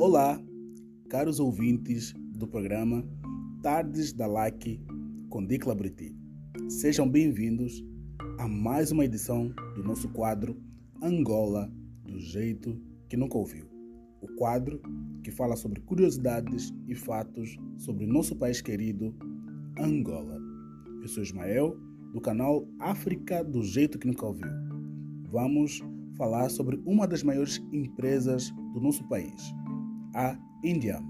Olá, caros ouvintes do programa Tardes da LAC com Dicla Briti. Sejam bem-vindos a mais uma edição do nosso quadro Angola do jeito que nunca ouviu. O quadro que fala sobre curiosidades e fatos sobre nosso país querido, Angola. Eu sou Ismael, do canal África do jeito que nunca ouviu. Vamos falar sobre uma das maiores empresas do nosso país, a Indiama.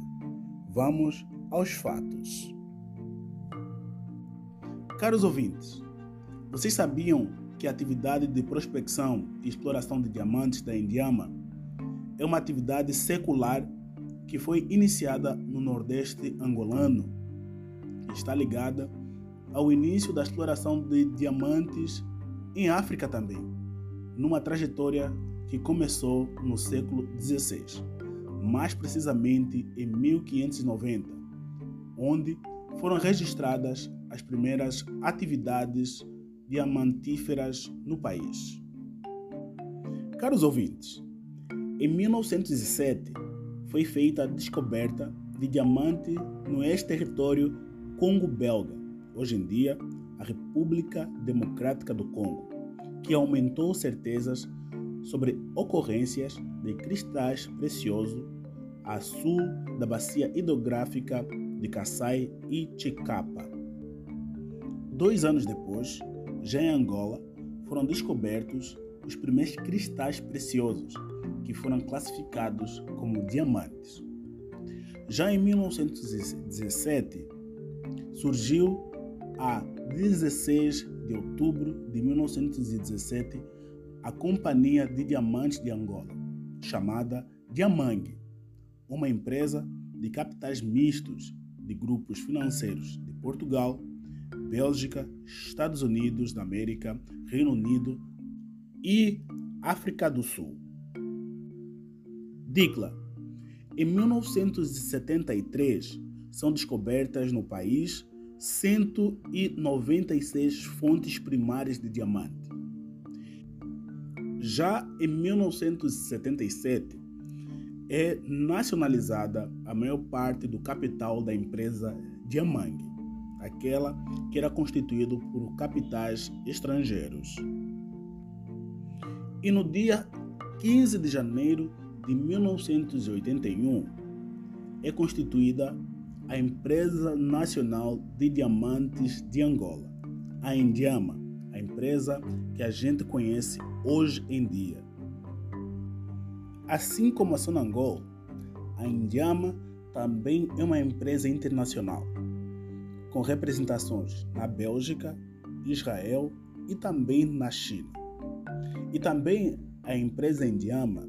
Vamos aos fatos. Caros ouvintes, vocês sabiam que a atividade de prospecção e exploração de diamantes da Indiama é uma atividade secular que foi iniciada no Nordeste angolano e está ligada ao início da exploração de diamantes em África também, numa trajetória que começou no século XVI, mais precisamente em 1590, onde foram registradas as primeiras atividades diamantíferas no país. Caros ouvintes, em 1907 foi feita a descoberta de diamante no ex-território Congo-Belga, hoje em dia a República Democrática do Congo, que aumentou certezas sobre ocorrências de cristais preciosos a sul da bacia hidrográfica de Kassai e Chicapa. Dois anos depois, já em Angola, foram descobertos os primeiros cristais preciosos, que foram classificados como diamantes. Já em 1917, surgiu a 16 de outubro de 1917 a Companhia de Diamantes de Angola, chamada Diamangue, uma empresa de capitais mistos de grupos financeiros de Portugal, Bélgica, Estados Unidos da América, Reino Unido e África do Sul. Dicla. Em 1973 são descobertas no país 196 fontes primárias de diamante. Já em 1977 é nacionalizada a maior parte do capital da empresa Diamangue aquela que era constituído por capitais estrangeiros. E no dia 15 de janeiro de 1981 é constituída a Empresa Nacional de Diamantes de Angola, a Indiama, empresa que a gente conhece hoje em dia. Assim como a Sonangol, a Indiama também é uma empresa internacional com representações na Bélgica, Israel e também na China. E também a empresa indiana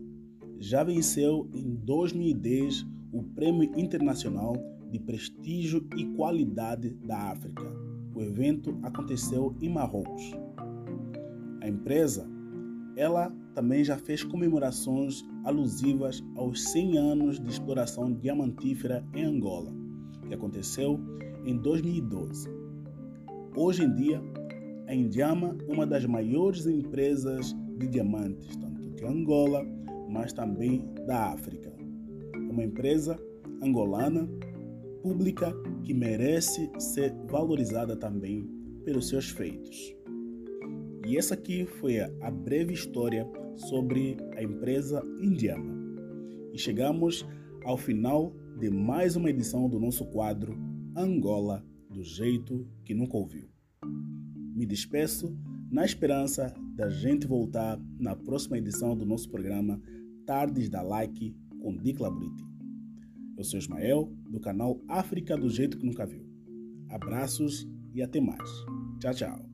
já venceu em 2010 o Prêmio Internacional de Prestígio e Qualidade da África. O evento aconteceu em Marrocos. A empresa, ela também já fez comemorações alusivas aos 100 anos de exploração diamantífera em Angola, que aconteceu em 2012. Hoje em dia, a Indiama é uma das maiores empresas de diamantes, tanto de Angola, mas também da África. É uma empresa angolana, pública, que merece ser valorizada também pelos seus feitos. E essa aqui foi a breve história sobre a empresa Indiama. E chegamos ao final de mais uma edição do nosso quadro Angola do jeito que nunca ouviu. Me despeço na esperança da gente voltar na próxima edição do nosso programa Tardes da Like com Dicla Briti. Eu sou Ismael, do canal África do jeito que nunca viu. Abraços e até mais. Tchau, tchau.